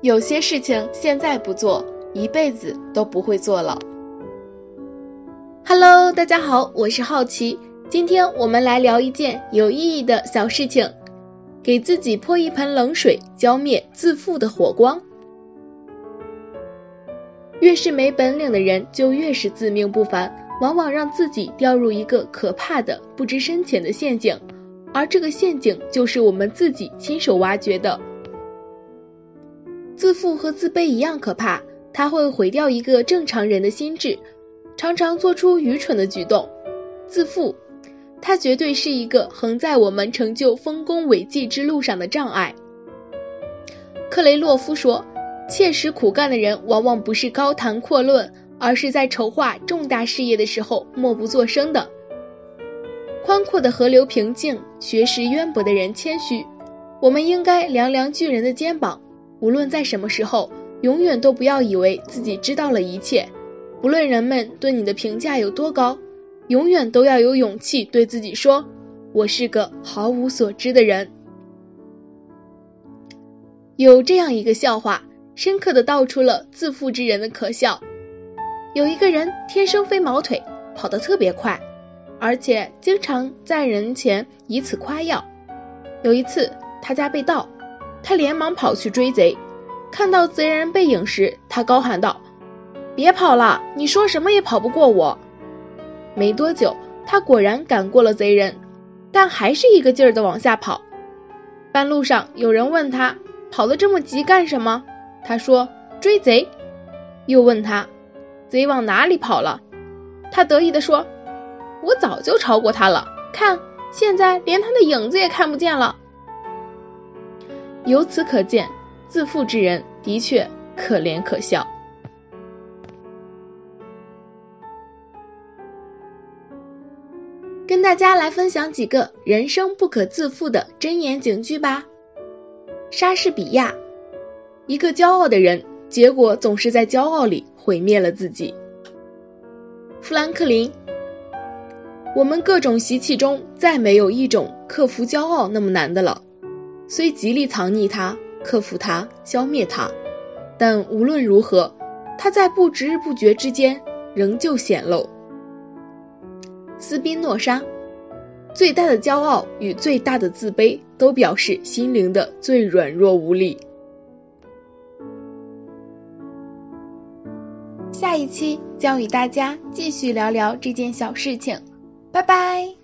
有些事情现在不做，一辈子都不会做了。Hello，大家好，我是好奇，今天我们来聊一件有意义的小事情，给自己泼一盆冷水，浇灭自负的火光。越是没本领的人，就越是自命不凡，往往让自己掉入一个可怕的、不知深浅的陷阱，而这个陷阱就是我们自己亲手挖掘的。自负和自卑一样可怕，它会毁掉一个正常人的心智，常常做出愚蠢的举动。自负，它绝对是一个横在我们成就丰功伟绩之路上的障碍。克雷洛夫说。切实苦干的人，往往不是高谈阔论，而是在筹划重大事业的时候默不作声的。宽阔的河流平静，学识渊博的人谦虚。我们应该量量巨人的肩膀，无论在什么时候，永远都不要以为自己知道了一切。不论人们对你的评价有多高，永远都要有勇气对自己说：“我是个毫无所知的人。”有这样一个笑话。深刻的道出了自负之人的可笑。有一个人天生飞毛腿，跑得特别快，而且经常在人前以此夸耀。有一次他家被盗，他连忙跑去追贼。看到贼人背影时，他高喊道：“别跑了，你说什么也跑不过我。”没多久，他果然赶过了贼人，但还是一个劲儿的往下跑。半路上有人问他：“跑得这么急干什么？”他说：“追贼。”又问他：“贼往哪里跑了？”他得意地说：“我早就超过他了，看，现在连他的影子也看不见了。”由此可见，自负之人的确可怜可笑。跟大家来分享几个人生不可自负的箴言警句吧。莎士比亚。一个骄傲的人，结果总是在骄傲里毁灭了自己。富兰克林，我们各种习气中，再没有一种克服骄傲那么难的了。虽极力藏匿它、克服它、消灭它，但无论如何，它在不知不觉之间仍旧显露。斯宾诺莎，最大的骄傲与最大的自卑，都表示心灵的最软弱无力。下一期将与大家继续聊聊这件小事情，拜拜。